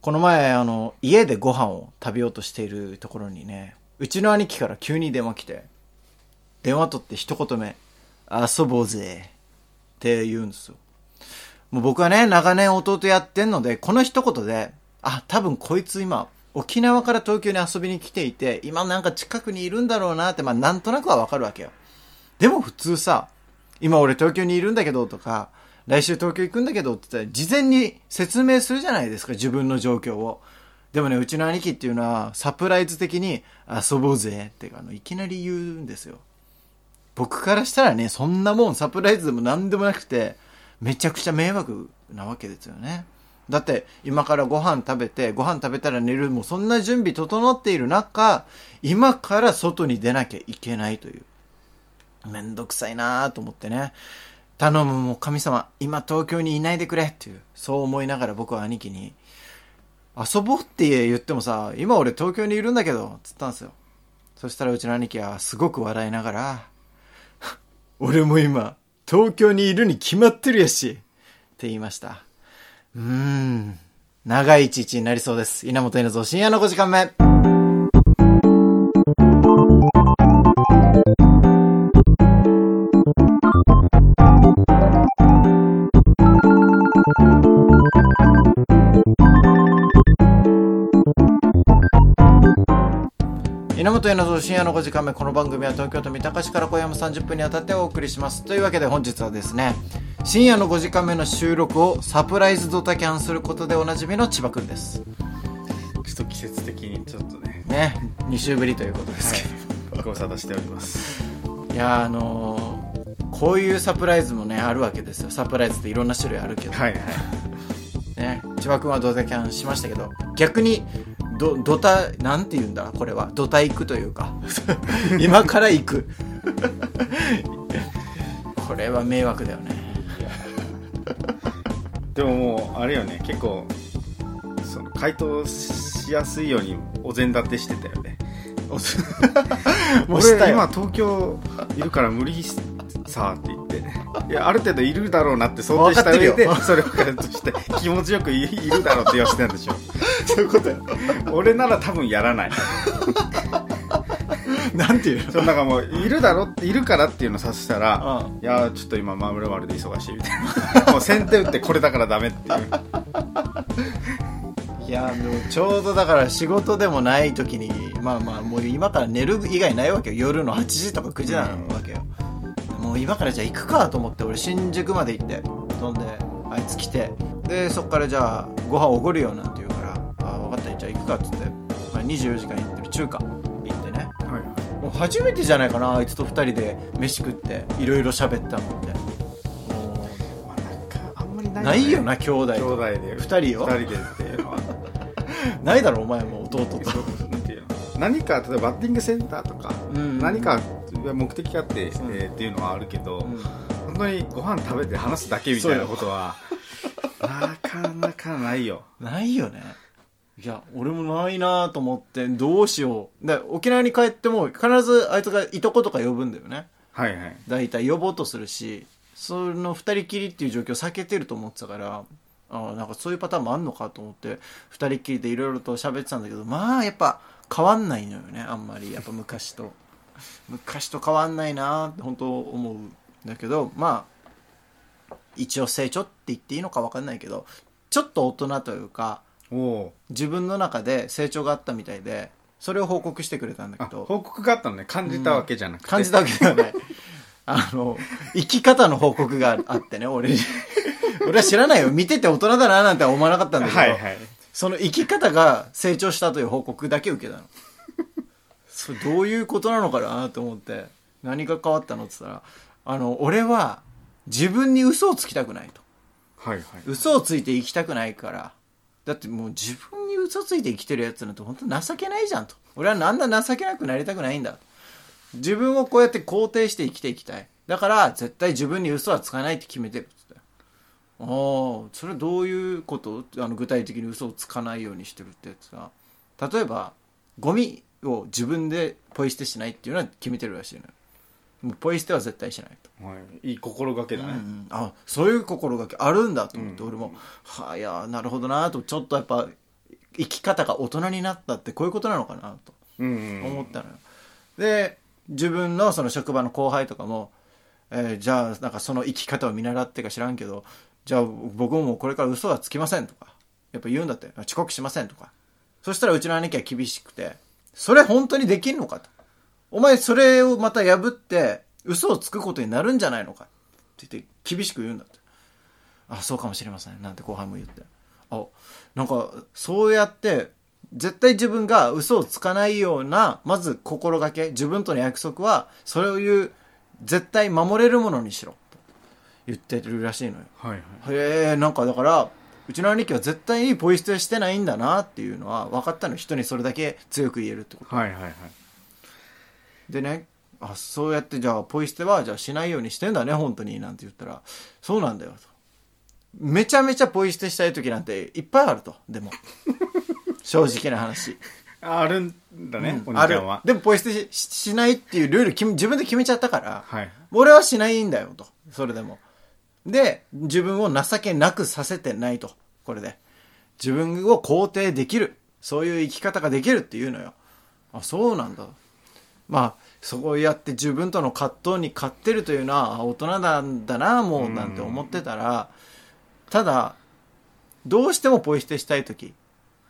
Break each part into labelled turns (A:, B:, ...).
A: この前、あの、家でご飯を食べようとしているところにね、うちの兄貴から急に電話来て、電話取って一言目、遊ぼうぜ、って言うんですよ。もう僕はね、長年弟やってんので、この一言で、あ、多分こいつ今、沖縄から東京に遊びに来ていて、今なんか近くにいるんだろうなって、まあなんとなくはわかるわけよ。でも普通さ、今俺東京にいるんだけどとか、来週東京行くんだけどって言ったら、事前に説明するじゃないですか、自分の状況を。でもね、うちの兄貴っていうのは、サプライズ的に、遊ぼうぜってあの、いきなり言うんですよ。僕からしたらね、そんなもんサプライズでも何でもなくて、めちゃくちゃ迷惑なわけですよね。だって、今からご飯食べて、ご飯食べたら寝る、もうそんな準備整っている中、今から外に出なきゃいけないという。めんどくさいなぁと思ってね。頼むもう神様、今東京にいないでくれっていう、そう思いながら僕は兄貴に、遊ぼうって言ってもさ、今俺東京にいるんだけど、つったんですよ。そしたらうちの兄貴はすごく笑いながら、俺も今、東京にいるに決まってるやし、って言いました。うーん、長い一日になりそうです。稲本稲造深夜の5時間目。稲本屋の深夜の5時間目この番組は東京都三鷹市から今夜も30分にわたってお送りします。というわけで本日はですね深夜の5時間目の収録をサプライズドタキャンすることでおなじみの千葉くんです。
B: ちょっと季節的にちょっとね。
A: ね2週ぶりということですけ
B: ど、はい、ご無沙汰しております。
A: いやあのー、こういうサプライズもねあるわけですよ。サプライズっていろんな種類あるけど。
B: はいはい。
A: ね千葉くんはドタキャンしましたけど逆にど、どた、なんて言うんだ？これは。どた行くというか。今から行く。これは迷惑だよね。
B: でももう、あれよね、結構、その、回答しやすいようにお膳立てしてたよね。俺今東京いるから無理さって言っていやある程度いるだろうなって想定した上でそれをとして気持ちよくいるだろうって言わせてたんでしょ
A: そういうことや
B: 俺なら多分やらない。
A: なんていう
B: の？そうなんかもういるだろいるからっていうのさせたら、いやちょっと今マムル丸で忙しいみたいな。もう先手打ってこれだからダメっていう。
A: いやでもちょうどだから仕事でもない時にまあまあもう今から寝る以外ないわけよ。夜の8時とか9時なわけよ、うん、もう今からじゃあ行くかと思って俺新宿まで行って飛んであいつ来てでそっからじゃあご飯おごるよなんて言うかっつって、まあ、24時間行ってる中華行ってね、はい、もう初めてじゃないかなあいつと2人で飯食っていろいろ喋ったのって。ないよな兄弟。
B: 兄弟で。
A: 2人よ。
B: 2人でっていうのは。
A: ないだろお前も弟と。
B: 何か例えばバッティングセンターとか、うん、何か目的があって、う。ん、えー、っていうのはあるけど、うん、本当にご飯食べて話すだけみたいなことは なかなかないよ。
A: ないよねいや俺もないなと思ってどうしよう。で沖縄に帰っても必ずあいつがいとことか呼ぶんだよね。
B: はいはい。
A: 大体呼ぼうとするしその二人きりっていう状況を避けてると思ってたからあなんかそういうパターンもあんのかと思って二人きりでいろいろと喋ってたんだけどまあやっぱ変わんないのよねあんまり。やっぱ昔と。昔と変わんないなって本当思うんだけどまあ一応成長って言っていいのか分かんないけどちょっと大人というか自分の中で成長があったみたいでそれを報告してくれたんだけど
B: 報告があったのね感じたわけじゃなくて、
A: うん、感じたわけではない あの生き方の報告があってね俺 俺は知らないよ。見てて大人だななんて思わなかったんだけど、はいはい、その生き方が成長したという報告だけ受けたの。それどういうことなのかなと思って、何が変わったのって言ったら、あの、俺は自分に嘘をつきたくないと。
B: はいはい。
A: 嘘をついて生きたくないから。だってもう自分に嘘ついて生きてるやつなんて本当情けないじゃんと。俺はなんだ情けなくなりたくないんだ。自分をこうやって肯定して生きていきたい。だから絶対自分に嘘はつかないって決めてるって。ああそれどういうこと？あの具体的に嘘をつかないようにしてるってやつが例えばゴミを自分でポイ捨てしないっていうのは決めてるらしいのよもうポイ捨ては絶対しない
B: と、はい、いい心がけだね、うんう
A: ん、あそういう心がけあるんだと思って、うん、俺もはあいやなるほどなとちょっとやっぱ生き方が大人になったってこういうことなのかなと思ったのよ。で、自分のその職場の後輩とかも、えー、じゃあなんかその生き方を見習ってか知らんけど、じゃあ僕もこれから嘘はつきませんとか、やっぱ言うんだって、遅刻しませんとか。そしたらうちの兄貴は厳しくて、それ本当にできんのかと。お前それをまた破って嘘をつくことになるんじゃないのか？って言って厳しく言うんだって。あ、そうかもしれません。なんて後輩も言って。あ、なんかそうやって絶対自分が嘘をつかないような、まず心がけ、自分との約束は、それを言う、絶対守れるものにしろ。と言ってるらしいのよ。はいはい。へえ、なんかだから、うちの兄貴は絶対にポイ捨てしてないんだなっていうのは分かったの。人にそれだけ強く言えるってこと。はいはいはい。でね、あ、そうやってじゃあポイ捨てはじゃあしないようにしてんだね、本当に、なんて言ったら、そうなんだよ、と。めちゃめちゃポイ捨てしたい時なんていっぱいあると。でも。正直な話。
B: あるんだね、
A: うん、お兄ちゃんは。でもポイ捨てししないっていうルール自分で決めちゃったから、はい、俺はしないんだよと。それでも。で、自分を情けなくさせてないと。これで。自分を肯定できる。そういう生き方ができるっていうのよ。あ、そうなんだ。まあ、そうやって自分との葛藤に勝ってるというのは、大人なんだな、もう、なんて思ってたら、ただ、どうしてもポイ捨てしたいとき、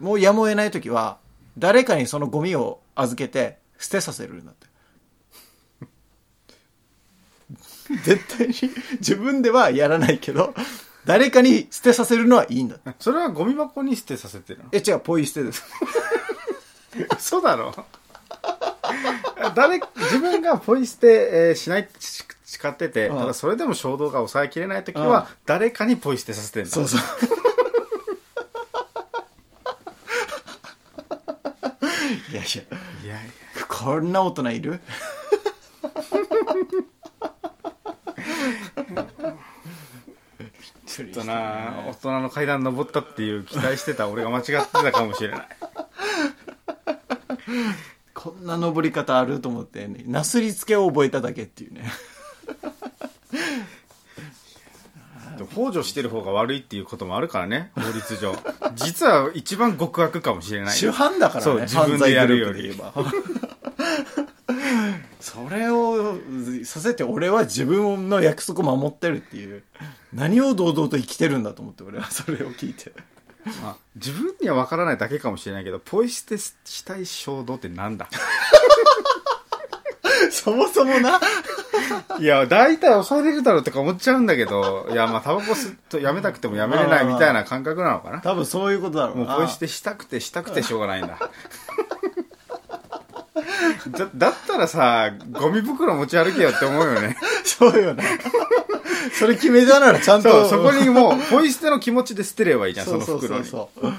A: もうやむを得ない時は、誰かにそのゴミを預けて捨てさせるんだって。絶対に自分ではやらないけど、誰かに捨てさせるのはいいんだ。
B: それはゴミ箱に捨てさせてるの？
A: え、違う、ポイ捨てです。
B: 嘘だろ誰、自分がポイ捨て、えー、しないって誓ってて、ただそれでも衝動が抑えきれない時は、誰かにポイ捨てさせてるの。そうそう。
A: いや。いやいや。こんな大人いる？
B: ちょっとな大人の階段登ったっていう期待してた俺が間違ってたかもしれない
A: こんな登り方あると思ってねなすりつけを覚えただけっていうね。
B: 幇助してる方が悪いっていうこともあるからね法律上。実は一番極悪かもしれない。
A: 主犯だからねそう自分でやるより。それをさせて俺は自分の約束守ってるっていう。何を堂々と生きてるんだと思って俺はそれを聞いて
B: まあ、自分には分からないだけかもしれないけどポイ捨てしたい衝動ってなんだ？
A: そもそもな？
B: いや、大体抑えれるだろうとか思っちゃうんだけど、いや、まあ、タバコ吸っとやめたくてもやめれないみたいな感覚なのかな？
A: 多分そういうことだろう
B: もうポイ捨てしたくてしたくてしょうがないん だ。だだったらさ、ゴミ袋持ち歩けよって思うよね。
A: そうよね。それ決めたならちゃんと。
B: そこにもう、ポイ捨ての気持ちで捨てればいいじゃん、その袋に。そうそうそう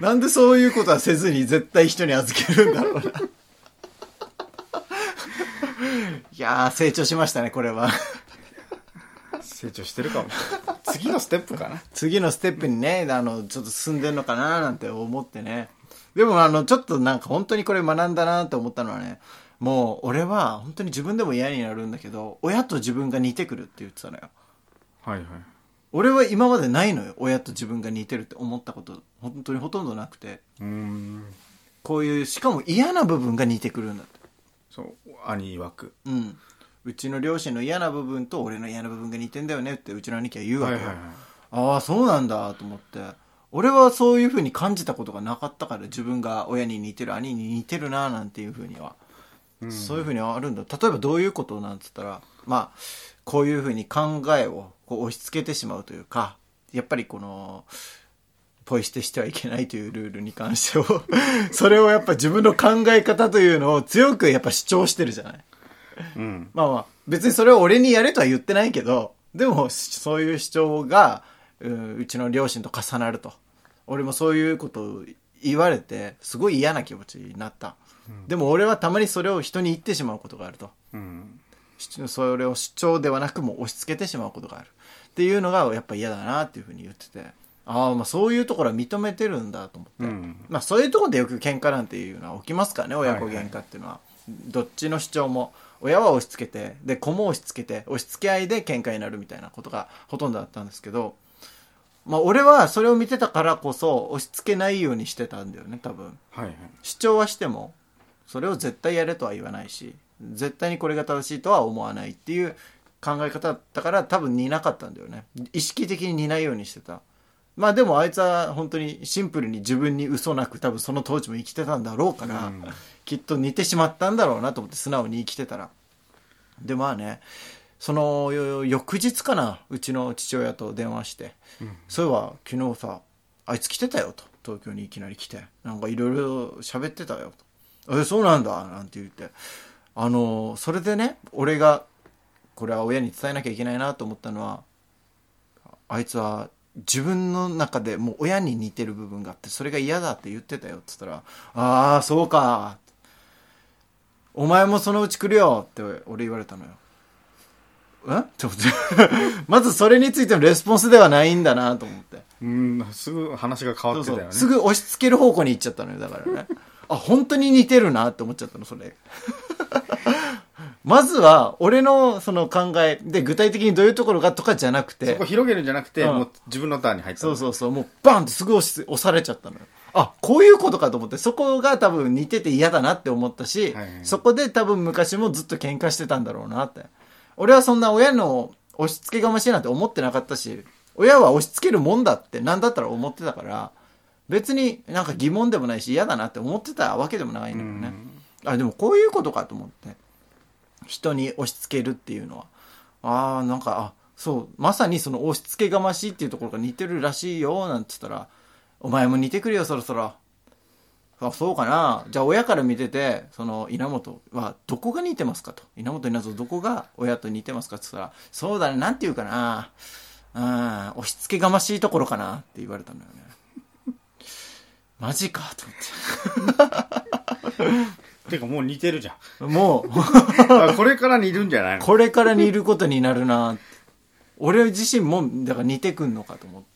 A: なんでそういうことはせずに絶対人に預けるんだろうな。いやー、成長しましたね、これは。
B: 成長してるかも。次のステップかな。
A: 次のステップにね、あの、ちょっと進んでんのかななんて思ってね。でも、あの、ちょっとなんか本当にこれ学んだなって思ったのはね、もう俺は本当に自分でも嫌になるんだけど、親と自分が似てくるって言ってたのよ。はいはい。俺は今までないのよ。親と自分が似てるって思ったこと、本当にほとんどなくて。うん。こういう、しかも嫌な部分が似てくるんだって。
B: そう兄曰く
A: うんうちの両親の嫌な部分と俺の嫌な部分が似てんだよねってうちの兄貴は言うわけよ、はいはいはい、ああそうなんだと思って俺はそういうふうに感じたことがなかったから自分が親に似てる兄に似てるななんていうふうには、うん、そういうふうにはあるんだ例えばどういうことなんつったらまあこういうふうに考えをこう押し付けてしまうというかやっぱりこのポイ捨てしてはいけないというルールに関してを それをやっぱ自分の考え方というのを強くやっぱ主張してるじゃない。うん、まあまあ、別にそれを俺にやれとは言ってないけど、でもそういう主張がううちの両親と重なると。俺もそういうことを言われて、すごい嫌な気持ちになった。うん、でも俺はたまにそれを人に言ってしまうことがあると。うん、それを主張ではなくも押し付けてしまうことがある。っていうのがやっぱ嫌だなっていうふうに言ってて。ああ、まあそういうところは認めてるんだと思って。うん、まあそういうところでよく喧嘩なんていうのは起きますからね、親子喧嘩っていうのは。はいはい、どっちの主張も。親は押し付けて、で、子も押し付けて、押し付け合いで喧嘩になるみたいなことがほとんどだったんですけど、まあ俺はそれを見てたからこそ押し付けないようにしてたんだよね、多分。
B: はいはい
A: 主張はしても、それを絶対やれとは言わないし、絶対にこれが正しいとは思わないっていう考え方だったから多分似なかったんだよね。意識的に似ないようにしてた。まあでもあいつは本当にシンプルに自分に嘘なく多分その当時も生きてたんだろうから、
B: うん
A: きっと似てしまったんだろうなと思って素直に生きてたら。でまあね、そのよ翌日かな、うちの父親と電話して、そういえば昨日さ、あいつ来てたよと。東京にいきなり来て。なんかいろいろ喋ってたよと。え、そうなんだなんて言って。あの、それでね、俺が、これは親に伝えなきゃいけないなと思ったのは、あいつは自分の中でもう親に似てる部分があって、それが嫌だって言ってたよって言ったら、ああ、そうか。お前もそのうち来るよって俺言われたのよ。え？ちょっと待って。まずそれについてのレスポンスではないんだなと思って。
B: うんすぐ話が変わってたよね
A: そうそうすぐ押し付ける方向に行っちゃったのよ、だからね。あ、本当に似てるなって思っちゃったの、それ。まずは、俺のその考えで具体的にどういうところがとかじゃなくて
B: そこ、広げるんじゃなくて、
A: うん
B: もう自分のターンに入った
A: そうそうそう、もうバンってすぐ押し押されちゃったのよ。あ、こういうことかと思って、そこが多分似てて嫌だなって思ったし、
B: はいはい
A: そこで多分昔もずっと喧嘩してたんだろうなって。俺はそんな親の押し付けがましいなんて思ってなかったし、親は押し付けるもんだってなんだったら思ってたから、別になんか疑問でもないし嫌だなって思ってたわけでもないんだよね。あ、でもこういうことかと思って。人に押し付けるっていうのは。ああ、なんか、あ、そう、まさにその押し付けがましいっていうところが似てるらしいよ、なんて言ったら、お前も似てくるよ、そろそろ。あ、そうかな。じゃあ親から見てて、その稲本はどこが似てますかと。稲本稲造どこが親と似てますかって言ったら、そうだね、なんて言うかな。うん、押し付けがましいところかなって言われたんだよね。マジか、と
B: てかもう似てるじゃん。
A: 思って。もう、
B: あこれから似るんじゃないの？
A: これから似ることになるなって。俺自身もだから似てくんのかと思って。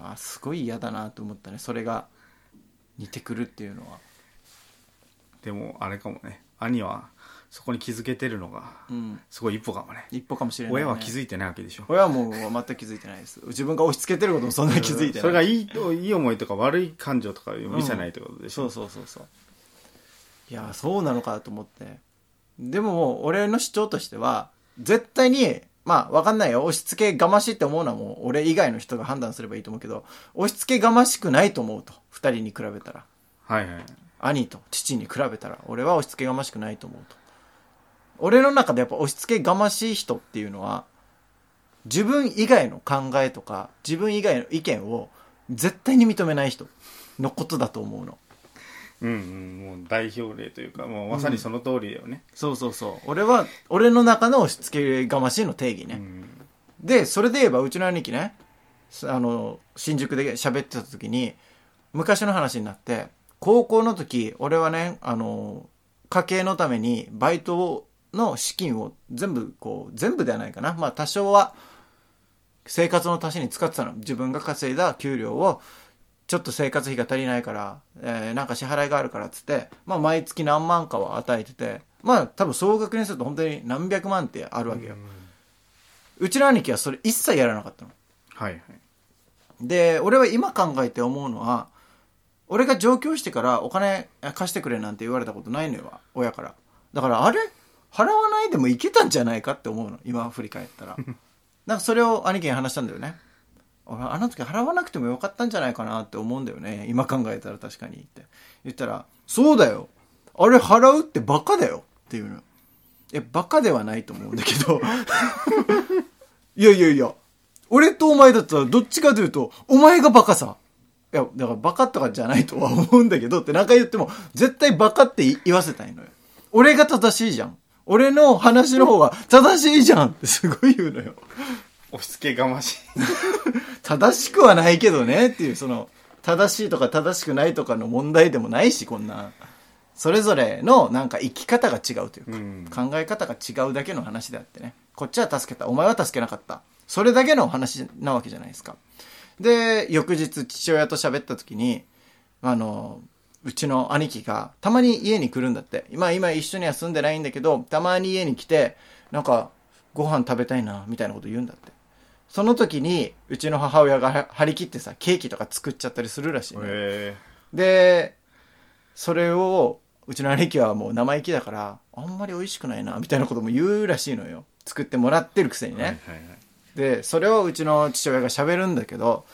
A: あすごい嫌だなと思ったね。それが似てくるっていうのは。
B: でもあれかもね。兄はそこに気づけてるのが
A: うん。
B: すごい一歩かもね。
A: 一歩かもしれない、ね、
B: 親は気づいてないわけでしょ。
A: 親はもう全く気づいてないです。自分が押し付けてることもそんなに気づいてない。
B: それがいいいい思いとか悪い感情とかを見せないってことでしょ、
A: そうそうそうそう。いやそうなのかと思って。でも俺の主張としては絶対にまあわかんないよ。押し付けがましいって思うのはもう俺以外の人が判断すればいいと思うけど押し付けがましくないと思うと。二人に比べたら。
B: はいはい。
A: 兄と父に比べたら。俺は押し付けがましくないと思うと俺の中でやっぱ押し付けがましい人っていうのは自分以外の考えとか自分以外の意見を絶対に認めない人のことだと思うの。
B: うんうんもう代表例というかもうまさにその通りだよね、
A: そうそうそう。俺は俺の中の押し付けがましいの定義ね、
B: うん。
A: でそれで言えばうちの兄貴ねあの新宿で喋ってた時に昔の話になって高校の時俺はねあの家計のためにバイトの資金を全部こう全部ではないかなまあ多少は生活の足しに使ってたの自分が稼いだ給料をちょっと生活費が足りないから、えーなんか支払いがあるからっつって、まあ毎月何万かは与えてて、まあ多分総額にすると本当に何百万ってあるわけよ。うちの兄貴はそれ一切やらなかったの。
B: はいはい
A: で、俺は今考えて思うのは、俺が上京してからお金貸してくれなんて言われたことないのよ、親から。だから、あれ？払わないでもいけたんじゃないかって思うの、今振り返ったら。なんかそれを兄貴に話したんだよね。俺、あの時払わなくてもよかったんじゃないかなって思うんだよね。今考えたら確かにって。言ったら、そうだよ。あれ払うってバカだよっていうの。え、バカではないと思うんだけど。いやいやいや、俺とお前だったらどっちかというと、お前がバカさ。いや、だからバカとかじゃないとは思うんだけどって何回言っても、絶対バカって言わせたいのよ。俺が正しいじゃん。俺の話の方が正しいじゃんってすごい言うのよ。
B: 押し付けがましい
A: 正しくはないけどねっていう、その、正しいとか正しくないとかの問題でもないし、こんな。それぞれのなんか生き方が違うというか、
B: うん
A: 考え方が違うだけの話であってね。こっちは助けた。お前は助けなかった。それだけの話なわけじゃないですか。で、翌日父親と喋った時に、あの、うちの兄貴がたまに家に来るんだって。今、今一緒には住んでないんだけど、たまに家に来て、なんか、ご飯食べたいな、みたいなこと言うんだって。その時に、うちの母親が張り切ってさ、ケーキとか作っちゃったりするらしいね。
B: へ
A: で、それを、うちの兄貴はもう生意気だから、あんまり美味しくないな、みたいなことも言うらしいのよ。作ってもらってるくせに
B: え、
A: ね。
B: はいはいはい
A: で、それをうちの父親が喋るんだけど、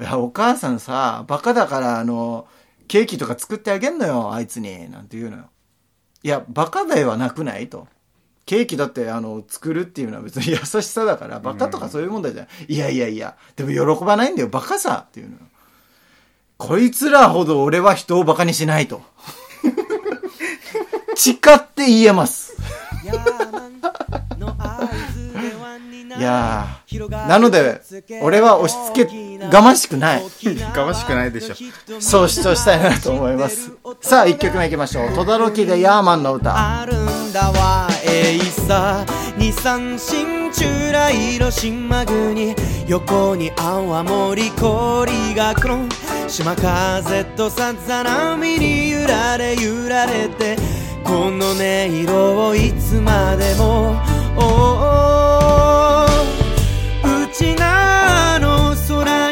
A: いや、お母さんさ、バカだから、あの、ケーキとか作ってあげんのよ、あいつに、なんて言うのよ。いや、バカではなくないと。ケーキだって、あの、作るっていうのは別に 優しさだから、バカとかそういう問題じゃない。いやいやいや、でも喜ばないんだよ、バカさっていうのよ。こいつらほど俺は人をバカにしないと。誓って言えます。いやー、なので、俺は押し付けがましくない。
B: がましくないでしょ
A: そう主張したいなと思います。さあ、一曲目いきましょう。とどろきでヤーマンの歌。
C: あるんだわえいさ二三新中来の島国横に泡盛氷がコロン島風とさざ波に揺られ揺られてこの音色をいつまでもおーうちなの空に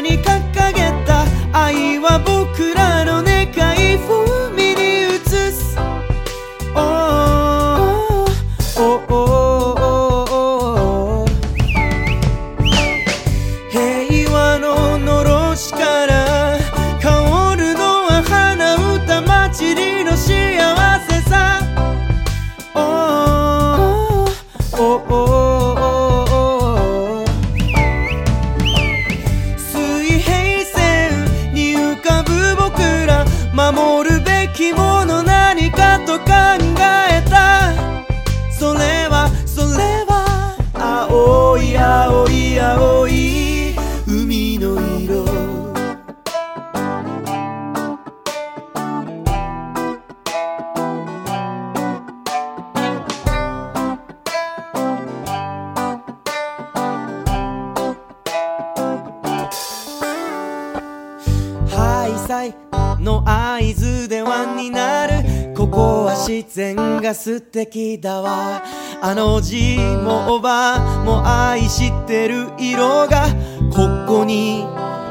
C: あの字もおばも愛してる色がここに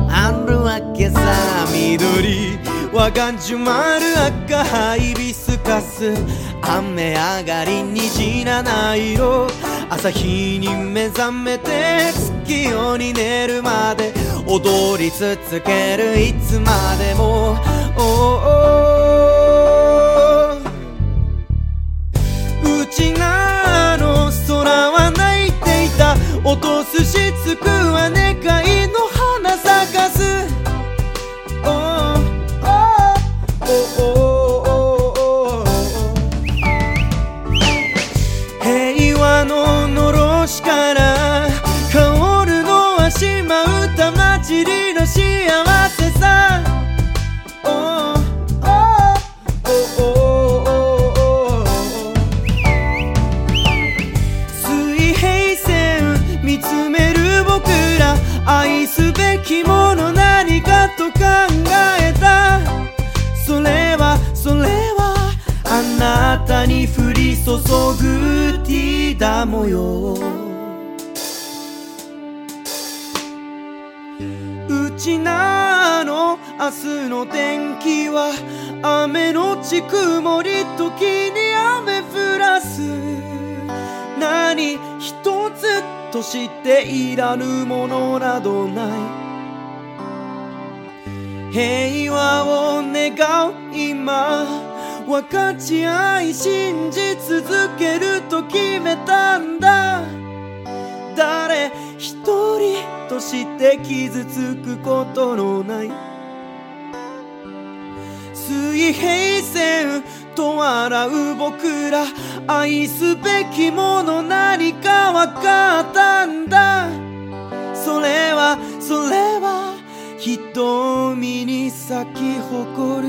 C: あるわけさ緑はがんじゅまる赤ハイビスカス雨上がり虹七色朝日に目覚めて月夜に寝るまで踊り続けるいつまでも。おーていた。落とすしつくは願いの花咲かす。おーおおおお平和ののろしからきもの何かと考えた。それはそれはあなたに降り注ぐティーダ模様うちなの明日の天気は雨のち曇り時に雨降らす。何一つとしていらぬものなどない。平和を願う今。分かち合い信じ続けると決めたんだ。誰一人として傷つくことのない。水平線と笑う僕ら愛すべきもの何かわかったんだ。それはそれは。瞳に咲き誇る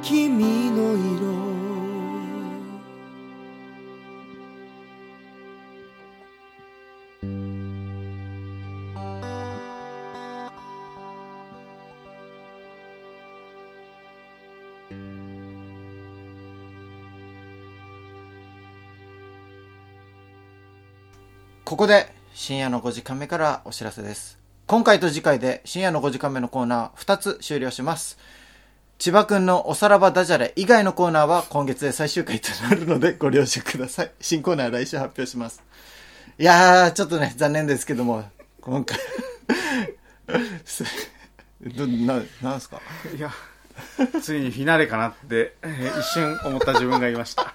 C: 君の色
A: ここで深夜の5時間目からお知らせです。今回と次回で深夜の5時間目のコーナー2つ終了します。千葉くんのおさらばダジャレ以外のコーナーは今月で最終回となるのでご了承ください。新コーナーは来週発表します。いやー、ちょっとね、残念ですけども、今回、す どな、なんすか？
B: いやついにフィナーレかなって、一瞬思った自分がいました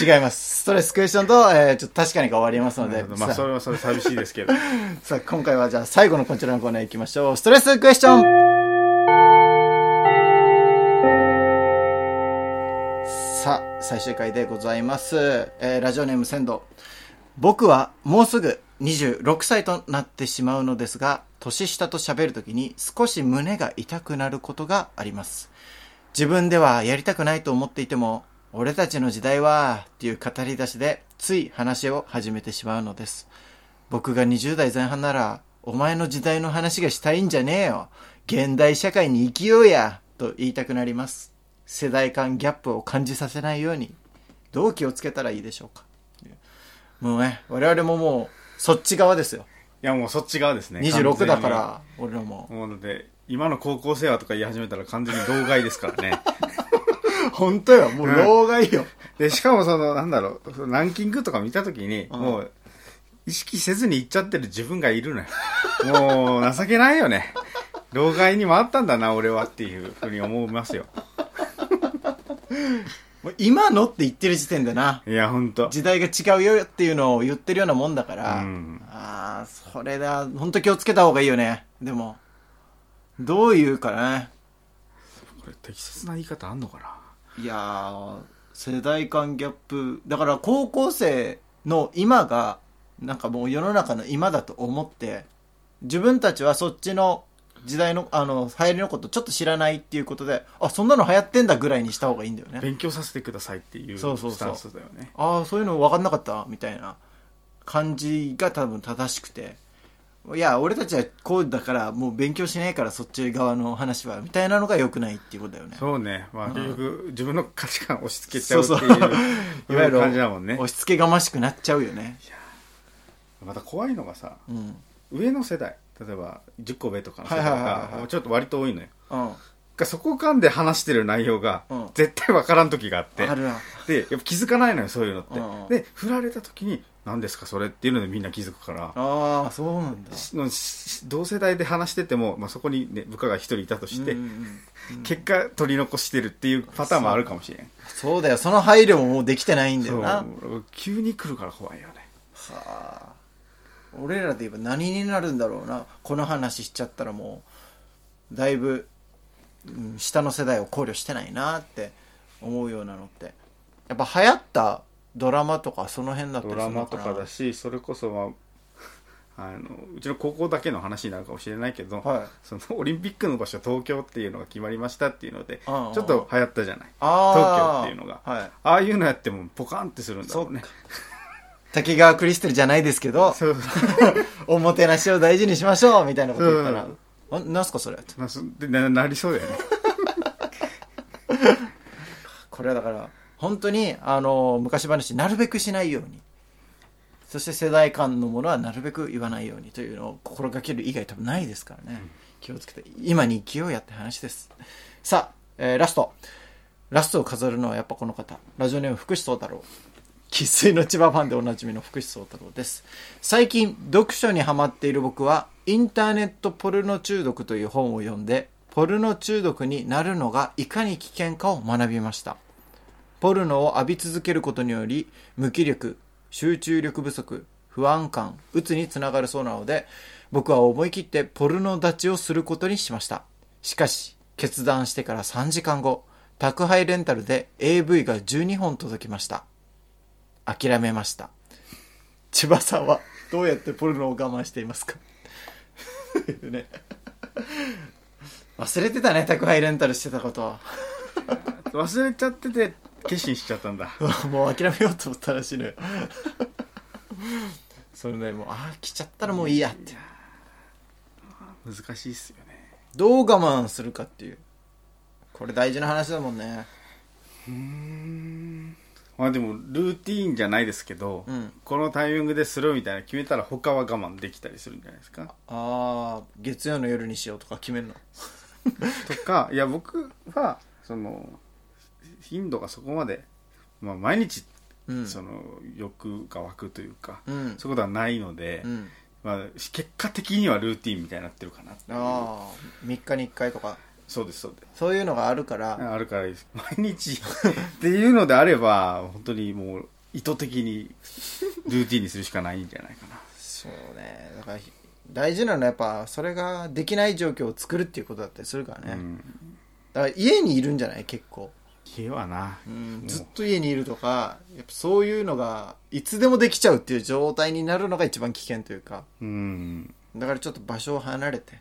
A: 違います。ストレスクエスチョンと、えー、ちょっと確かにが終わりますので、
B: まあそれはそれ寂しいですけど
A: さあ、今回はじゃあ最後のこちらのコーナー行きましょう。ストレスクエスチョンさあ、最終回でございます。えー、ラジオネーム仙道。僕はもうすぐ26歳となってしまうのですが、年下と喋るときに少し胸が痛くなることがあります。自分ではやりたくないと思っていても、俺たちの時代は、っていう語り出しで、つい話を始めてしまうのです。僕が20代前半なら、お前の時代の話がしたいんじゃねえよ。現代社会に生きようや。と言いたくなります。世代間ギャップを感じさせないように、どう気をつけたらいいでしょうか。もうね、我々ももう、そっち側ですよ。
B: いやもうそっち側ですね
A: 26だから、俺らも。
B: もうだって今の高校生はとか言い始めたら完全に老害ですからね
A: 本当よ、もう老害よ。
B: でしかもそのなんだろう。ランキングとか見た時に、
A: うん。
B: もう意識せずに行っちゃってる自分がいるのよ。もう情けないよね。老害に回ったんだな俺はっていうふうに思いますよ。
A: もう今のって言ってる時点でな、
B: いやほんと
A: 時代が違うよっていうのを言ってるようなもんだから、
B: うん。
A: ああ、それだ、本当気をつけた方がいいよね。でも、どう言うかね。
B: これ適切な言い方あんのかない
A: やー、世代間ギャップ、だから高校生の今が、なんかもう世の中の今だと思って、自分たちはそっちの時代の、あの、流行りのことちょっと知らないっていうことで、あ、そんなの流行ってんだぐらいにした方がいいんだよね。
B: 勉強させてくださいっていうスタンスだよね
A: ああ、そういうの分かんなかったみたいな感じが多分正しくて。いや、俺たちはこうだから、もう勉強しないからそっち側の話は、みたいなのが良くないっていうことだよね。
B: そうねまあ
A: うん
B: 結局自分の価値観を押し付けちゃ
A: そうう
B: って
A: そう。
B: い う
A: いわゆる、
B: 感じだもんね
A: 押し付けがましくなっちゃうよね。
B: また怖いのがさ
A: うん。
B: 上の世代例えば10個上とかの世代がちょっと割と多いのよ
A: うん。
B: がそこ間で話してる内容が
A: うん
B: 絶対わからん時があって、
A: あるな。
B: でやっぱ気づかないのよそういうのって、
A: うん
B: で振られた時に何ですかそれっていうのでみんな気づくから
A: ああ、そうなんだ。
B: 同世代で話してても、まあ、そこに、ね、部下が一人いたとして、
A: うんうんうん
B: 結果取り残してるっていうパターンもあるかもしれん
A: そうだよ。その配慮ももうできてないんだよな。
B: 急に来るから怖いよね
A: はあ。俺らで言えば何になるんだろうな。この話しちゃったらもう、だいぶ、うん下の世代を考慮してないなって思うようなのって。やっぱ流行ったドラマとかその辺だったり
B: ドラマ
A: するのかな？
B: とかだしそれこそ、まあ、あのうちの高校だけの話になるかもしれないけど、
A: はい。
B: そのオリンピックの場所東京っていうのが決まりましたっていうのでち
A: うんうん。
B: ょっと流行ったじゃない？東京っていうのが。
A: はい。
B: ああいうのやってもポカンってするんだろうね。
A: 滝川クリステルじゃないですけど、おもてなしを大事にしましょうみたいなこと言ったら。
B: うん、
A: あなんすかそれ
B: まあそでななりそうだよね。
A: これはだから本当にあの昔話なるべくしないように。そして世代間のものはなるべく言わないようにというのを心がける以外多分ないですからね、気をつけて今に生きようやって話です。さあ、えーラスト。ラストを飾るのはやっぱこの方。ラジオネーム福士蒼太郎。生粋の千葉ファンでおなじみの福士蒼太郎です。最近読書にハマっている僕はインターネットポルノ中毒という本を読んでポルノ中毒になるのがいかに危険かを学びましたポルノを浴び続けることにより無気力集中力不足不安感うつにつながるそうなので僕は思い切ってポルノ立ちをすることにしました。しかし決断してから3時間後宅配レンタルで AV が12本届きました。諦めました。千葉さんはどうやってポルノを我慢していますか？ね。忘れてたね宅配レンタルしてたこと。
B: 忘れちゃってて決心しちゃったんだ。
A: もう諦めようと思ったらしいのよそれねもうああ来ちゃったらもういいや。って
B: 難しいっすよね。
A: どう我慢するかっていう。これ大事な話だもんね。
B: まあでもルーティーンじゃないですけど、
A: うん。
B: このタイミングでするみたいな決めたら他は我慢できたりするんじゃないですか？
A: ああ月曜の夜にしようとか決めるの？
B: とかいや僕はその頻度がそこまで、まあ、毎日
A: うん。
B: その欲が湧くというか、
A: うん。
B: そういうことはないので、
A: うん。
B: まあ、結果的にはルーティーンみたいになってるかな
A: ああ3日に1回とか。
B: そうですそうです。
A: そういうのがあるから。
B: あるからいいです。毎日 っていうのであれば本当にもう意図的にルーティンにするしかないんじゃないかな。
A: そうね。だから大事なのはやっぱそれができない状況を作るっていうことだったりするからね、
B: うん。
A: だから家にいるんじゃない？結構、
B: 家はな、
A: うん。ずっと家にいるとかやっぱそういうのがいつでもできちゃうっていう状態になるのが一番危険というか。
B: うん。
A: だからちょっと場所を離れてっ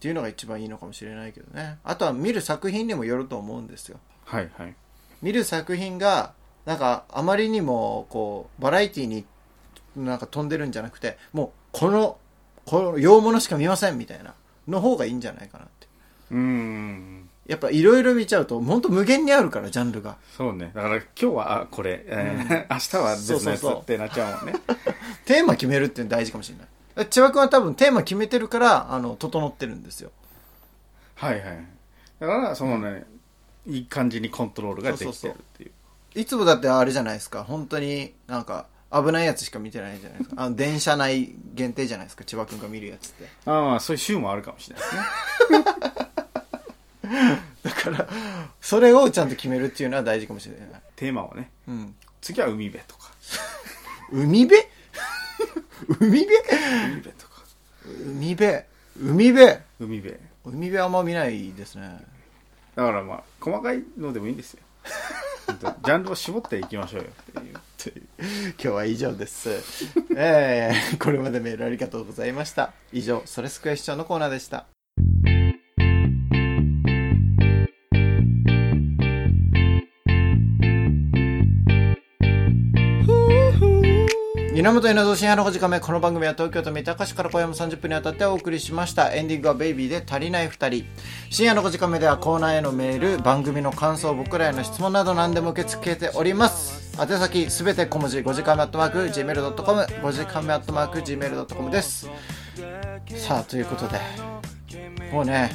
A: ていうのが一番いいのかもしれないけどね。あとは見る作品にもよると思うんですよ。
B: はいはい。
A: 見る作品がなんかあまりにもこうバラエティになんか飛んでるんじゃなくてもうこのこの洋物しか見ませんみたいなの方がいいんじゃないかなって。
B: うん
A: やっぱいろいろ見ちゃうと本当無限にあるからジャンルが。
B: そうね。だから今日はあこれ、えー明日は別のやつ
A: そうそうそう。
B: ってなっちゃうもんね。
A: テーマ決めるっていうの大事かもしれない。千葉君は多分テーマ決めてるからあの整ってるんですよ。
B: はいはい。だからそのね、いい感じにコントロールができてるっていう。
A: いつもだってあれじゃないですか。本当になんか危ないやつしか見てないじゃないですか。あの電車内限定じゃないですか。千葉君が見るやつって。
B: ああそういう週もあるかもしれないですね
A: だからそれをちゃんと決めるっていうのは大事かもしれない、
B: テーマをね。
A: うん、
B: 次は海辺とか。
A: 海辺？海辺？
B: 海辺とか。
A: 海辺？海辺？
B: 海辺。
A: 海辺あんま見ないですね。
B: だからまあ細かいのでもいいんですよ。ジャンルを絞っていきましょうよ。っていう。
A: 今日は以上です。えー、これまでメールありがとうございました。以上それスクエスチョンのコーナーでした源稲造深夜の5時間目この番組は東京都三鷹市から小山30分にわたってお送りしました。エンディングはベイビーで足りない2人。深夜の5時間目ではコーナーへのメール番組の感想僕らへの質問など何でも受け付けております。宛先すべて小文字5時間目アットマーク Gmail.com 5時間目アットマーク Gmail.com です。さあということでもうね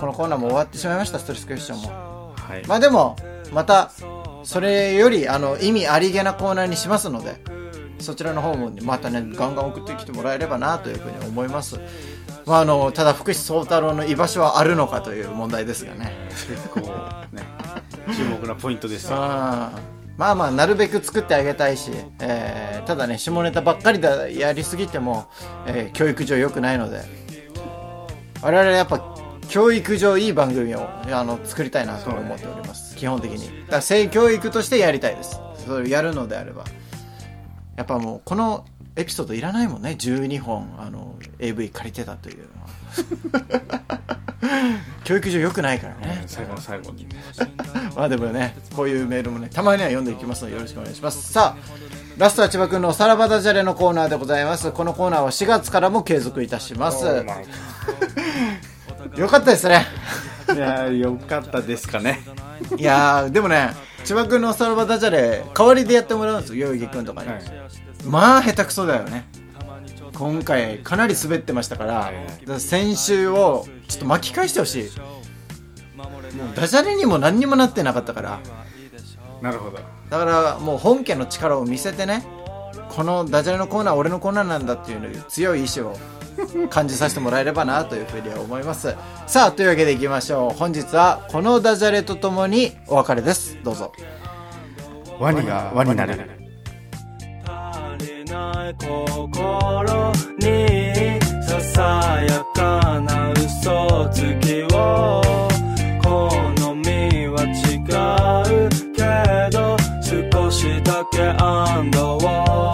A: このコーナーも終わってしまいましたストレスクエスチョンも。
B: はい、
A: まあでもまたそれよりあの意味ありげなコーナーにしますのでそちらの方もまたねガンガン送ってきてもらえればなというふうに思います、まあ、あのただ福士蒼太郎の居場所はあるのかという問題ですがね。
B: 結構ね注目なポイントですよ。
A: まあまあなるべく作ってあげたいし、えーただね下ネタばっかりだやりすぎても、えー教育上良くないので。我々やっぱ教育上いい番組をあの作りたいなと思っております、基本的に。だから性教育としてやりたいです。それをやるのであればやっぱもうこのエピソードいらないもんね12本あの AV 借りてたというのは 教育上良くないからね
B: 最後の最後に
A: まあでもね、こういうメールもね、たまには読んでいきますのでよろしくお願いします。さあ、ラストは千葉くんのおさらばダジャレのコーナーでございます。このコーナーは4月からも継続いたします。よかったですね。
B: いやーよかったですかね
A: いやー、でもね、千葉くんのおさらばダジャレ、代わりでやってもらうんですよ、代々木くんとかに。
B: はい
A: まあ、下手くそだよね。今回、かなり滑ってましたから、
B: はい
A: だから先週をちょっと巻き返してほしい。もうダジャレにも何にもなってなかったから。
B: なるほど
A: だからもう本家の力を見せてねこのダジャレのコーナーは俺のコーナーなんだっていう強い意志を感じさせてもらえればなというふうには思います。さあというわけでいきましょう。本日はこのダジャレとともにお別れです。どうぞ。
B: ワニがワに。なる
C: 足りない心にささやかな嘘つきを。好みは違うけど少しだけ安堵を